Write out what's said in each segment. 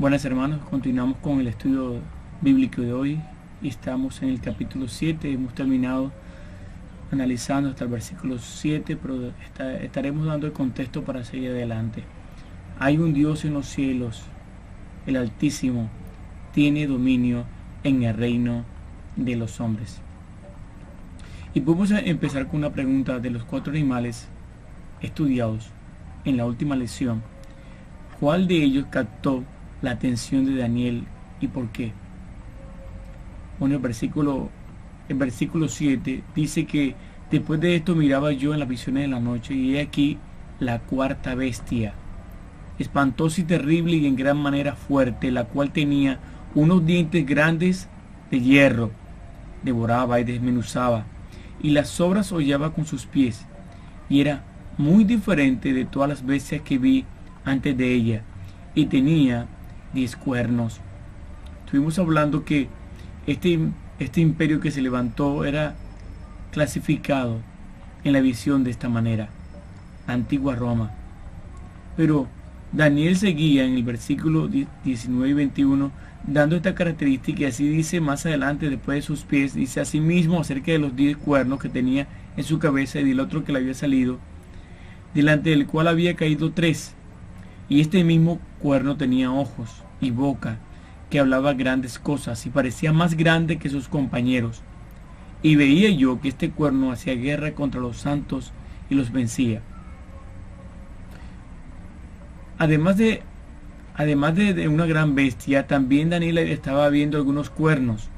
Buenas hermanos, continuamos con el estudio bíblico de hoy y estamos en el capítulo 7, hemos terminado analizando hasta el versículo 7, pero estaremos dando el contexto para seguir adelante. Hay un Dios en los cielos, el Altísimo, tiene dominio en el reino de los hombres. Y podemos empezar con una pregunta de los cuatro animales estudiados en la última lección. ¿Cuál de ellos captó la atención de Daniel y por qué. Bueno, el versículo, el versículo 7 dice que después de esto miraba yo en las visiones de la noche y he aquí la cuarta bestia, espantosa y terrible y en gran manera fuerte, la cual tenía unos dientes grandes de hierro, devoraba y desmenuzaba, y las sobras hollaba con sus pies, y era muy diferente de todas las bestias que vi antes de ella, y tenía diez cuernos. Estuvimos hablando que este, este imperio que se levantó era clasificado en la visión de esta manera, antigua Roma. Pero Daniel seguía en el versículo 19 y 21 dando esta característica y así dice más adelante después de sus pies, dice mismo acerca de los diez cuernos que tenía en su cabeza y del otro que le había salido, delante del cual había caído tres, y este mismo cuerno tenía ojos y boca, que hablaba grandes cosas y parecía más grande que sus compañeros. Y veía yo que este cuerno hacía guerra contra los santos y los vencía. Además de, además de, una gran bestia, también Daniel estaba viendo algunos cuernos.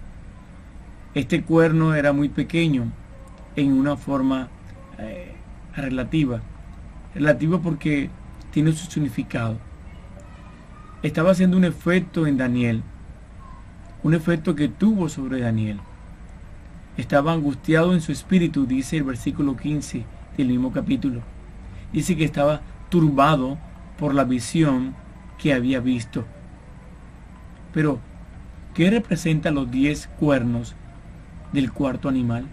Este cuerno era muy pequeño en una forma eh, relativa. Relativa porque tiene su significado estaba haciendo un efecto en Daniel, un efecto que tuvo sobre Daniel. Estaba angustiado en su espíritu, dice el versículo 15 del mismo capítulo. Dice que estaba turbado por la visión que había visto. Pero, ¿qué representan los diez cuernos del cuarto animal?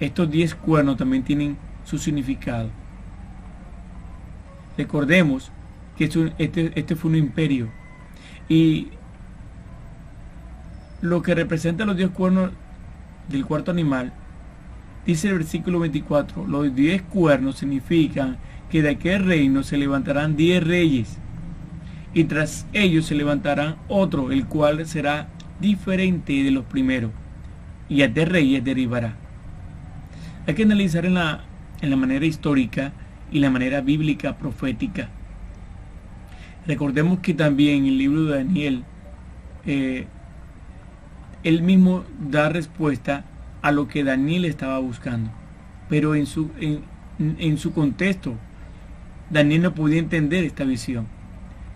Estos diez cuernos también tienen su significado. Recordemos que este, este fue un imperio. Y lo que representa los diez cuernos del cuarto animal, dice el versículo 24, los diez cuernos significan que de aquel reino se levantarán diez reyes y tras ellos se levantará otro, el cual será diferente de los primeros y a de reyes derivará. Hay que analizar en la, en la manera histórica y la manera bíblica profética. Recordemos que también en el libro de Daniel, eh, él mismo da respuesta a lo que Daniel estaba buscando. Pero en su, en, en su contexto, Daniel no podía entender esta visión.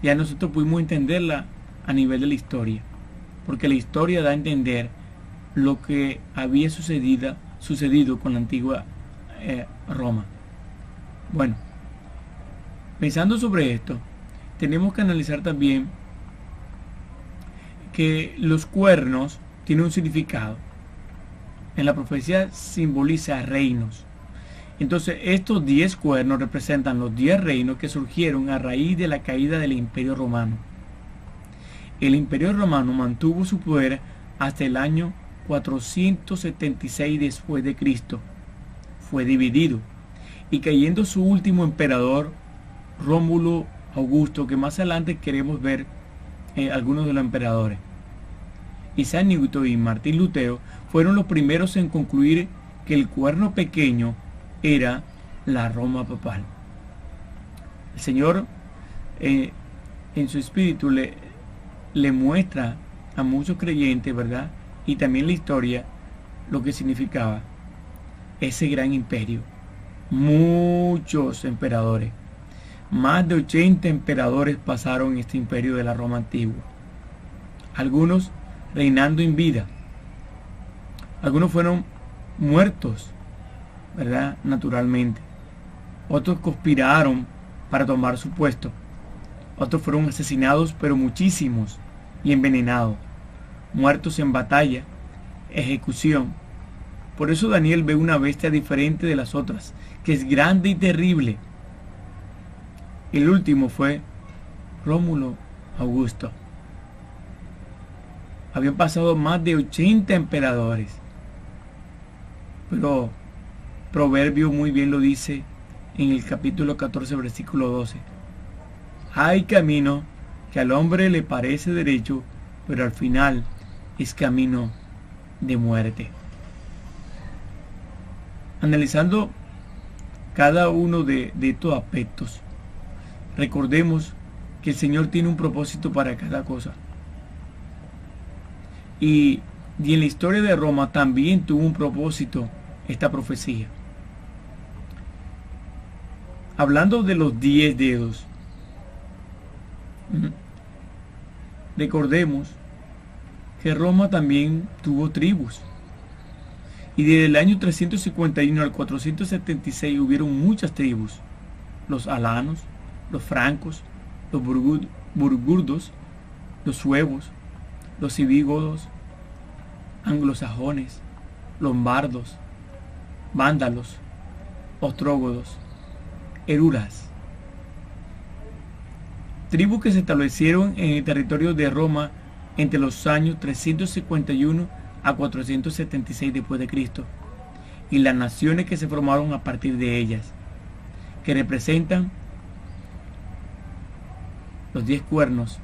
Ya nosotros pudimos entenderla a nivel de la historia. Porque la historia da a entender lo que había sucedido, sucedido con la antigua eh, Roma. Bueno, pensando sobre esto, tenemos que analizar también que los cuernos tienen un significado. En la profecía simboliza reinos. Entonces, estos diez cuernos representan los diez reinos que surgieron a raíz de la caída del Imperio Romano. El Imperio Romano mantuvo su poder hasta el año 476 después de Cristo. Fue dividido y cayendo su último emperador, Rómulo Augusto, que más adelante queremos ver eh, algunos de los emperadores. Isaac Newton y Martín Lutero fueron los primeros en concluir que el cuerno pequeño era la Roma papal. El Señor eh, en su espíritu le, le muestra a muchos creyentes, ¿verdad? Y también la historia, lo que significaba ese gran imperio muchos emperadores. Más de 80 emperadores pasaron este imperio de la Roma antigua. Algunos reinando en vida. Algunos fueron muertos, ¿verdad? Naturalmente. Otros conspiraron para tomar su puesto. Otros fueron asesinados, pero muchísimos, y envenenados. Muertos en batalla, ejecución. Por eso Daniel ve una bestia diferente de las otras que es grande y terrible. El último fue Rómulo Augusto. Habían pasado más de 80 emperadores. Pero Proverbio muy bien lo dice en el capítulo 14, versículo 12. Hay camino que al hombre le parece derecho, pero al final es camino de muerte. Analizando cada uno de, estos aspectos, recordemos que el Señor tiene un propósito para cada cosa. Y, y en la historia de Roma también tuvo un propósito esta profecía. Hablando de los diez dedos, recordemos que Roma también tuvo tribus. Y desde el año 351 al 476 hubieron muchas tribus. Los alanos, los francos, los burgurdos, los suevos, los civígodos, anglosajones, lombardos, vándalos, ostrógodos, eruras. Tribus que se establecieron en el territorio de Roma entre los años 351 a 476 después de Cristo y las naciones que se formaron a partir de ellas, que representan los diez cuernos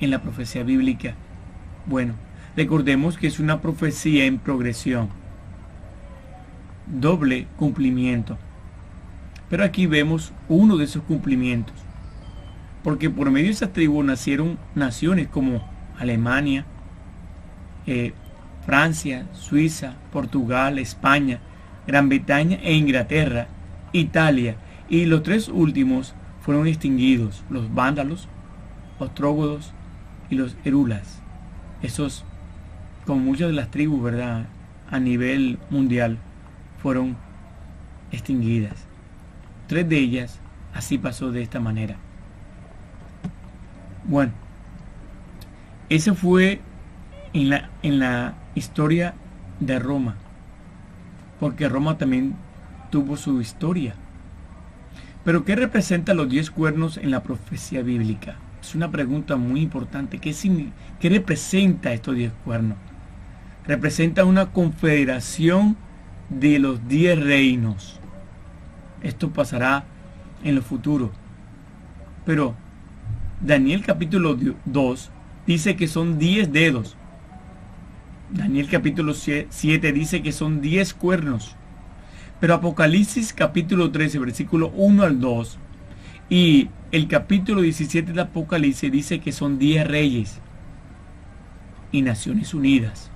en la profecía bíblica. Bueno, recordemos que es una profecía en progresión, doble cumplimiento. Pero aquí vemos uno de esos cumplimientos, porque por medio de esas tribus nacieron naciones como Alemania, eh, Francia, Suiza, Portugal, España, Gran Bretaña e Inglaterra, Italia, y los tres últimos fueron extinguidos, los vándalos, los trógodos y los erulas. Esos, como muchas de las tribus, ¿verdad? A nivel mundial, fueron extinguidas. Tres de ellas así pasó de esta manera. Bueno, ese fue en la, en la historia de Roma, porque Roma también tuvo su historia. Pero ¿qué representa los diez cuernos en la profecía bíblica? Es una pregunta muy importante. ¿Qué, qué representa estos diez cuernos? Representa una confederación de los diez reinos. Esto pasará en lo futuro. Pero Daniel capítulo 2 dice que son 10 dedos. Daniel capítulo 7 dice que son 10 cuernos. Pero Apocalipsis capítulo 13, versículo 1 al 2 y el capítulo 17 de Apocalipsis dice que son 10 reyes y Naciones Unidas.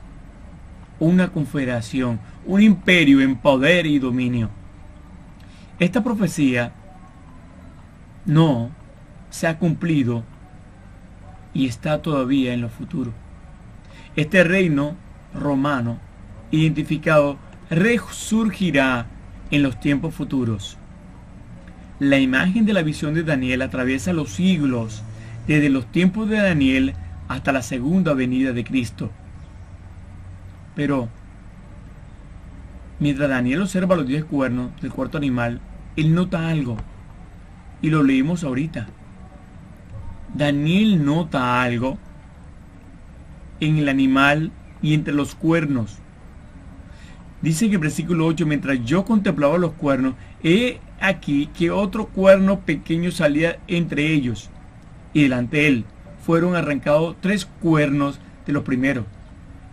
Una confederación, un imperio en poder y dominio. Esta profecía no se ha cumplido y está todavía en lo futuro. Este reino romano identificado resurgirá en los tiempos futuros. La imagen de la visión de Daniel atraviesa los siglos, desde los tiempos de Daniel hasta la segunda venida de Cristo. Pero, mientras Daniel observa los diez cuernos del cuarto animal, él nota algo. Y lo leímos ahorita. Daniel nota algo en el animal y entre los cuernos. Dice que el versículo 8, mientras yo contemplaba los cuernos, he aquí que otro cuerno pequeño salía entre ellos, y delante de él fueron arrancados tres cuernos de los primeros.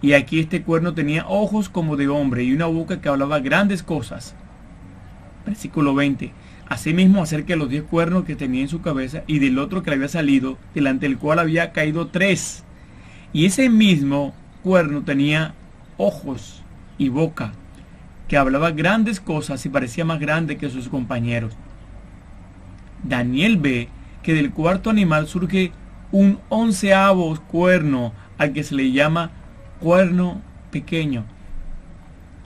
Y aquí este cuerno tenía ojos como de hombre y una boca que hablaba grandes cosas. Versículo 20. Asimismo acerca de los diez cuernos que tenía en su cabeza y del otro que le había salido, delante del cual había caído tres. Y ese mismo cuerno tenía ojos y boca, que hablaba grandes cosas y parecía más grande que sus compañeros. Daniel ve que del cuarto animal surge un onceavo cuerno al que se le llama cuerno pequeño.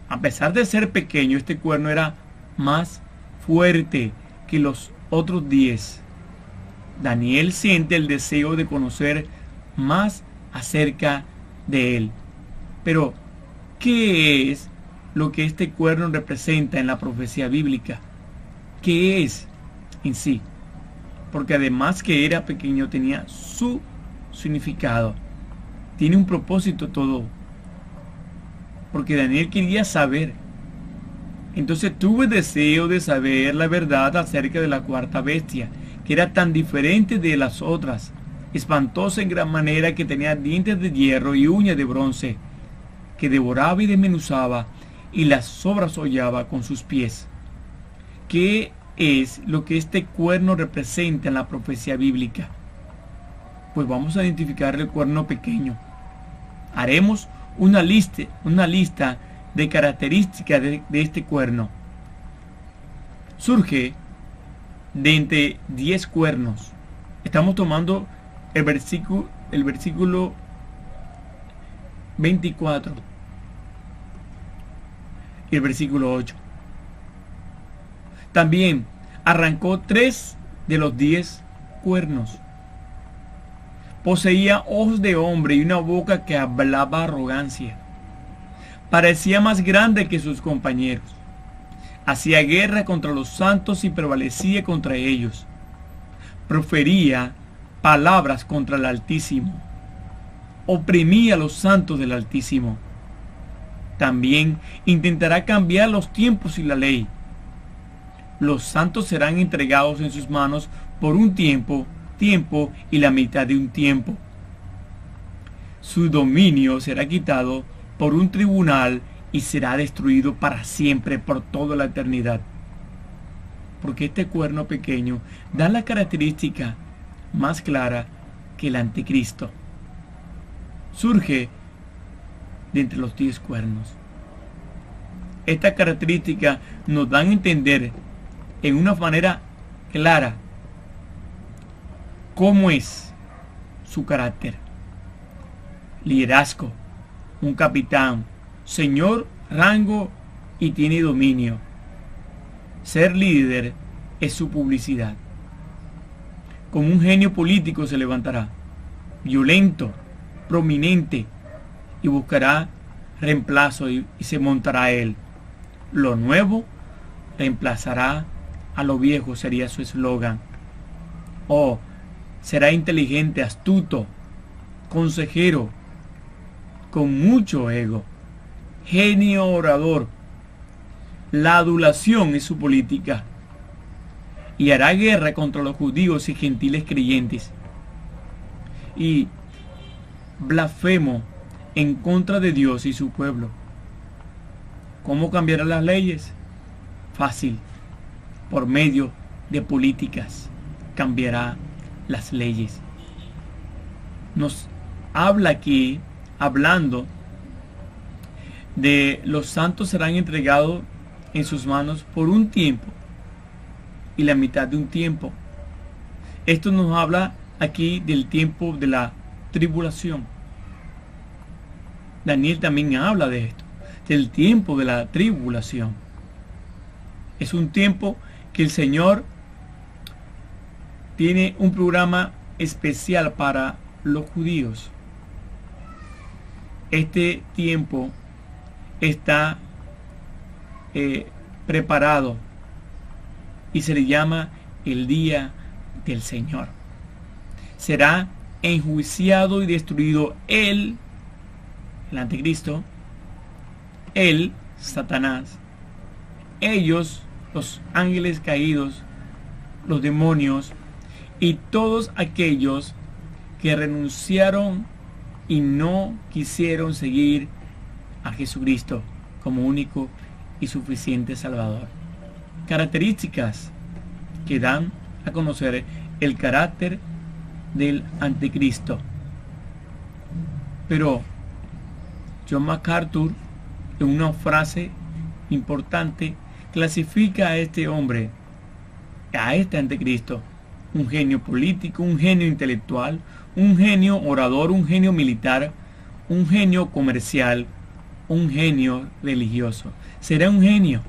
A pesar de ser pequeño, este cuerno era más fuerte que los otros diez. Daniel siente el deseo de conocer más acerca de él. Pero, ¿qué es lo que este cuerno representa en la profecía bíblica? ¿Qué es en sí? porque además que era pequeño tenía su significado. Tiene un propósito todo. Porque Daniel quería saber. Entonces tuve deseo de saber la verdad acerca de la cuarta bestia, que era tan diferente de las otras, espantosa en gran manera que tenía dientes de hierro y uñas de bronce, que devoraba y desmenuzaba y las sobrasollaba con sus pies. ¿Qué es lo que este cuerno representa en la profecía bíblica? Pues vamos a identificar el cuerno pequeño. Haremos una lista, una lista de características de, este cuerno. Surge de entre 10 cuernos. Estamos tomando el versículo, el versículo 24 y el versículo 8. También arrancó tres de los diez cuernos. Poseía ojos de hombre y una boca que hablaba arrogancia. Parecía más grande que sus compañeros. Hacía guerra contra los santos y prevalecía contra ellos. Profería palabras contra el Altísimo. Oprimía a los santos del Altísimo también intentará cambiar los tiempos y la ley. Los santos serán entregados en sus manos por un tiempo, tiempo y la mitad de un tiempo. Su dominio será quitado por un tribunal y será destruido para siempre, por toda la eternidad. Porque este cuerno pequeño da la característica más clara que el anticristo. Surge de entre los diez cuernos. Estas características nos dan a entender en una manera clara cómo es su carácter. Liderazgo, un capitán, señor, rango y tiene dominio. Ser líder es su publicidad. Como un genio político se levantará, violento, prominente, y buscará reemplazo y, se montará él. Lo nuevo reemplazará a lo viejo, sería su eslogan. O será inteligente, astuto, consejero, con mucho ego, genio orador. La adulación es su política. Y hará guerra contra los judíos y gentiles creyentes. Y blasfemo en contra de Dios y su pueblo. ¿Cómo cambiarán las leyes? Fácil. Por medio de políticas cambiará las leyes. Nos habla aquí, hablando de los santos serán entregados en sus manos por un tiempo y la mitad de un tiempo. Esto nos habla aquí del tiempo de la tribulación. Daniel también habla de esto, del tiempo de la tribulación. Es un tiempo que el Señor tiene un programa especial para los judíos. Este tiempo está eh, preparado y se le llama el día del Señor. Será enjuiciado y destruido él el anticristo, él, Satanás, ellos, los ángeles caídos, los demonios y todos aquellos que renunciaron y no quisieron seguir a Jesucristo como único y suficiente Salvador. Características que dan a conocer el carácter del anticristo. Pero John MacArthur, en una frase importante, clasifica a este hombre, a este anticristo, un genio político, un genio intelectual, un genio orador, un genio militar, un genio comercial, un genio religioso. Será un genio,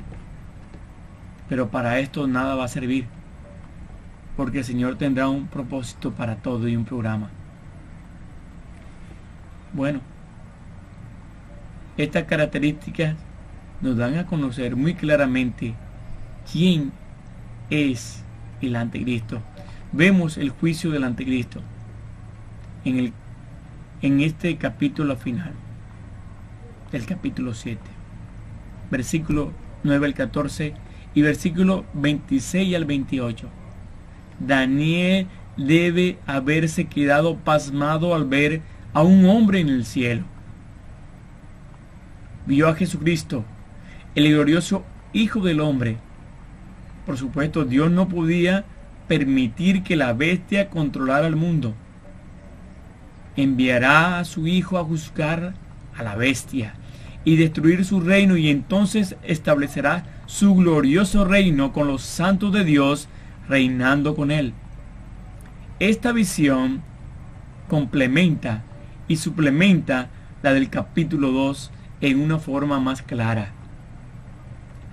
pero para esto nada va a servir, porque el Señor tendrá un propósito para todo y un programa. Bueno, estas características nos dan a conocer muy claramente quién es el anticristo. vemos el juicio del anticristo en, el, en este capítulo final, el capítulo 7, versículo 9 al 14 y versículo 26 al 28. Daniel debe haberse quedado pasmado al ver a un hombre en el cielo. Vio a Jesucristo, el glorioso Hijo del Hombre. Por supuesto, Dios no podía permitir que la bestia controlara el mundo. Enviará a su Hijo a juzgar a la bestia y destruir su reino y entonces establecerá su glorioso reino con los santos de Dios reinando con él. Esta visión complementa y suplementa la del capítulo 2 en una forma más clara.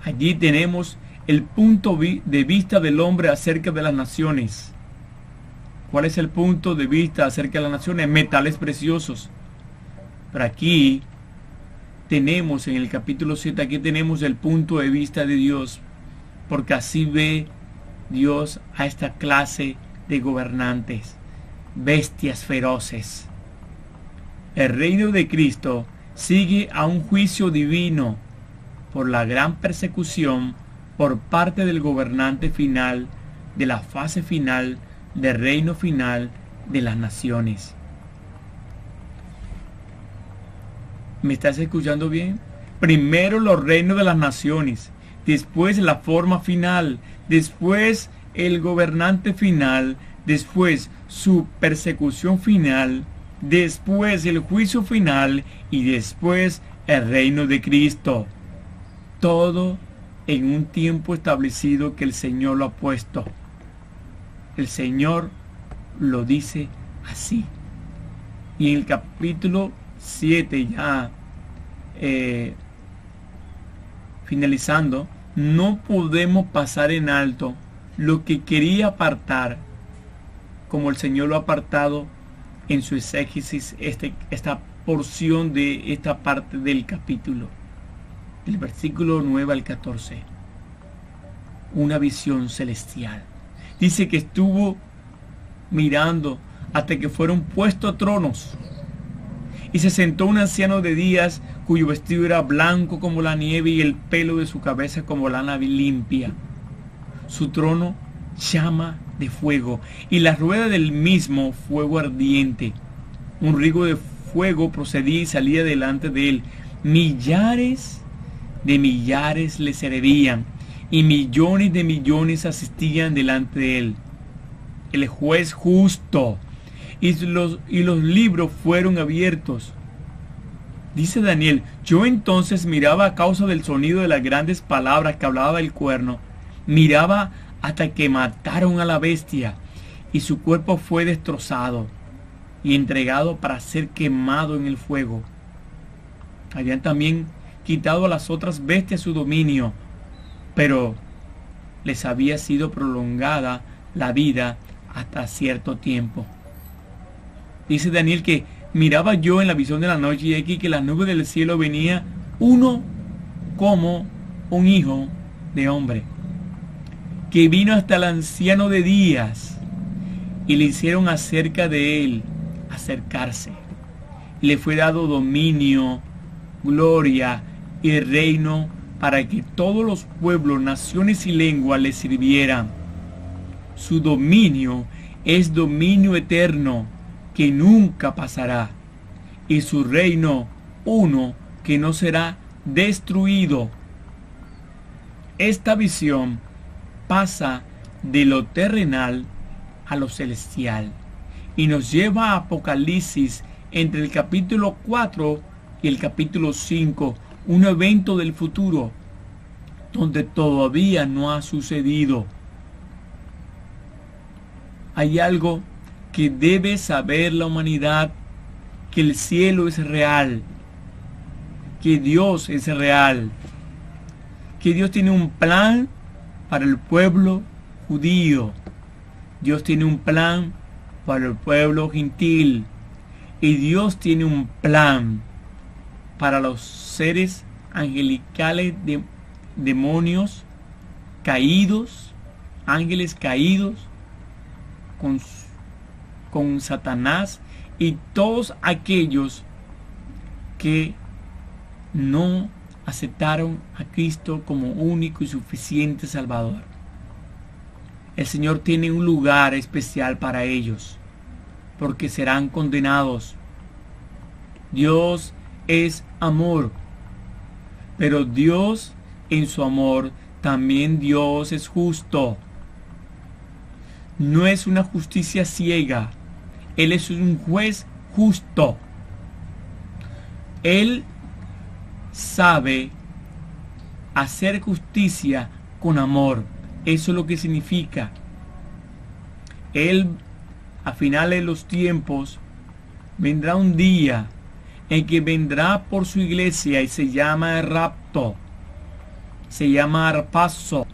Allí tenemos el punto de vista del hombre acerca de las naciones. ¿Cuál es el punto de vista acerca de las naciones? Metales preciosos. Pero aquí tenemos en el capítulo 7, aquí tenemos el punto de vista de Dios, porque así ve Dios a esta clase de gobernantes, bestias feroces. El reino de Cristo sigue a un juicio divino por la gran persecución por parte del gobernante final de la fase final del reino final de las naciones. ¿Me estás escuchando bien? Primero los reinos de las naciones, después la forma final, después el gobernante final, después su persecución final, después el juicio final y después el reino de Cristo. Todo en un tiempo establecido que el Señor lo ha puesto. El Señor lo dice así. Y en el capítulo 7 ya eh, finalizando, no podemos pasar en alto lo que quería apartar, como el Señor lo ha apartado en su exégesis, este, esta porción de esta parte del capítulo del versículo 9 al 14, una visión celestial. Dice que estuvo mirando hasta que fueron puestos tronos. Y se sentó un anciano de días cuyo vestido era blanco como la nieve y el pelo de su cabeza como lana limpia. Su trono llama de fuego y la rueda del mismo fuego ardiente. Un rigo de fuego procedía y salía delante de él. Millares de millares le servían y millones de millones asistían delante de él. El juez justo y los, y los libros fueron abiertos. Dice Daniel, yo entonces miraba a causa del sonido de las grandes palabras que hablaba el cuerno, miraba hasta que mataron a la bestia y su cuerpo fue destrozado y entregado para ser quemado en el fuego. Habían también quitado a las otras bestias su dominio, pero les había sido prolongada la vida hasta cierto tiempo. Dice Daniel que miraba yo en la visión de la noche y aquí que la nube del cielo venía uno como un hijo de hombre, que vino hasta el anciano de días y le hicieron acerca de él acercarse. Le fue dado dominio, gloria y reino para que todos los pueblos, naciones y lenguas le sirvieran. Su dominio es dominio eterno que nunca pasará y su reino uno que no será destruido. Esta visión pasa de lo terrenal a lo celestial y nos lleva a Apocalipsis entre el capítulo 4 y el capítulo 5 un evento del futuro donde todavía no ha sucedido. Hay algo que debe saber la humanidad, que el cielo es real, que Dios es real, que Dios tiene un plan para el pueblo judío, Dios tiene un plan para el pueblo gentil y Dios tiene un plan para los seres angelicales de demonios caídos, ángeles caídos, con, con Satanás y todos aquellos que no aceptaron a Cristo como único y suficiente Salvador. El Señor tiene un lugar especial para ellos, porque serán condenados. Dios es amor, pero Dios en su amor, también Dios es justo. No es una justicia ciega, Él es un juez justo. Él sabe hacer justicia con amor. Eso es lo que significa. Él, a finales de los tiempos, vendrá un día en que vendrá por su iglesia y se llama rapto. Se llama arpaso.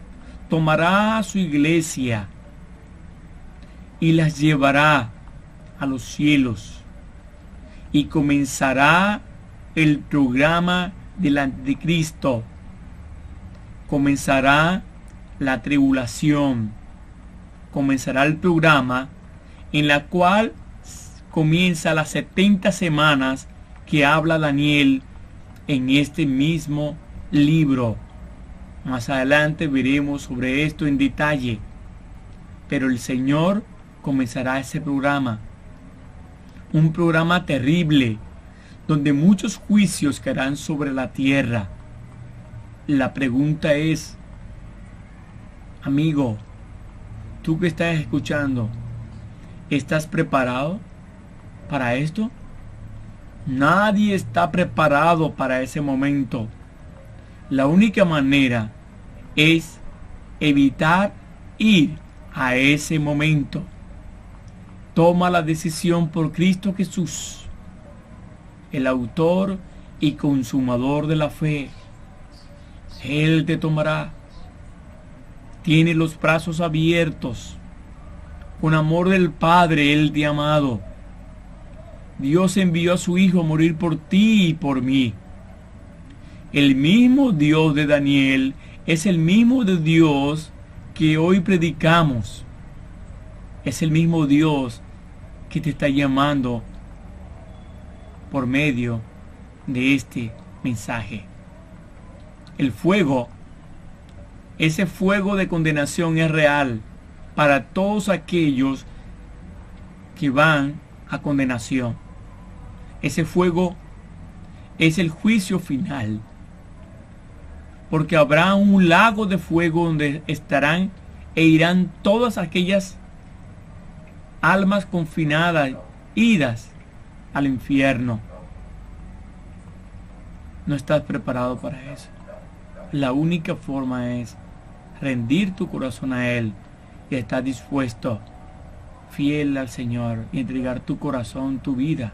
Tomará su iglesia y las llevará a los cielos y comenzará el programa del anticristo. Comenzará la tribulación. Comenzará el programa en la cual comienza las 70 semanas que habla Daniel en este mismo libro. Más adelante veremos sobre esto en detalle. Pero el Señor comenzará ese programa. Un programa terrible donde muchos juicios caerán sobre la tierra. La pregunta es, amigo, tú que estás escuchando, ¿estás preparado para esto? Nadie está preparado para ese momento. La única manera es evitar ir a ese momento. Toma la decisión por Cristo Jesús el autor y consumador de la fe. Él te tomará. Tiene los brazos abiertos. Con amor del Padre, Él te ha amado. Dios envió a su Hijo a morir por ti y por mí. El mismo Dios de Daniel es el mismo de Dios que hoy predicamos. Es el mismo Dios que te está llamando por medio de este mensaje. El fuego, ese fuego de condenación es real para todos aquellos que van a condenación. Ese fuego es el juicio final. Porque habrá un lago de fuego donde estarán e irán todas aquellas almas confinadas, idas al infierno. No estás preparado para eso. La única forma es rendir tu corazón a Él y estar dispuesto, fiel al Señor, y entregar tu corazón, tu vida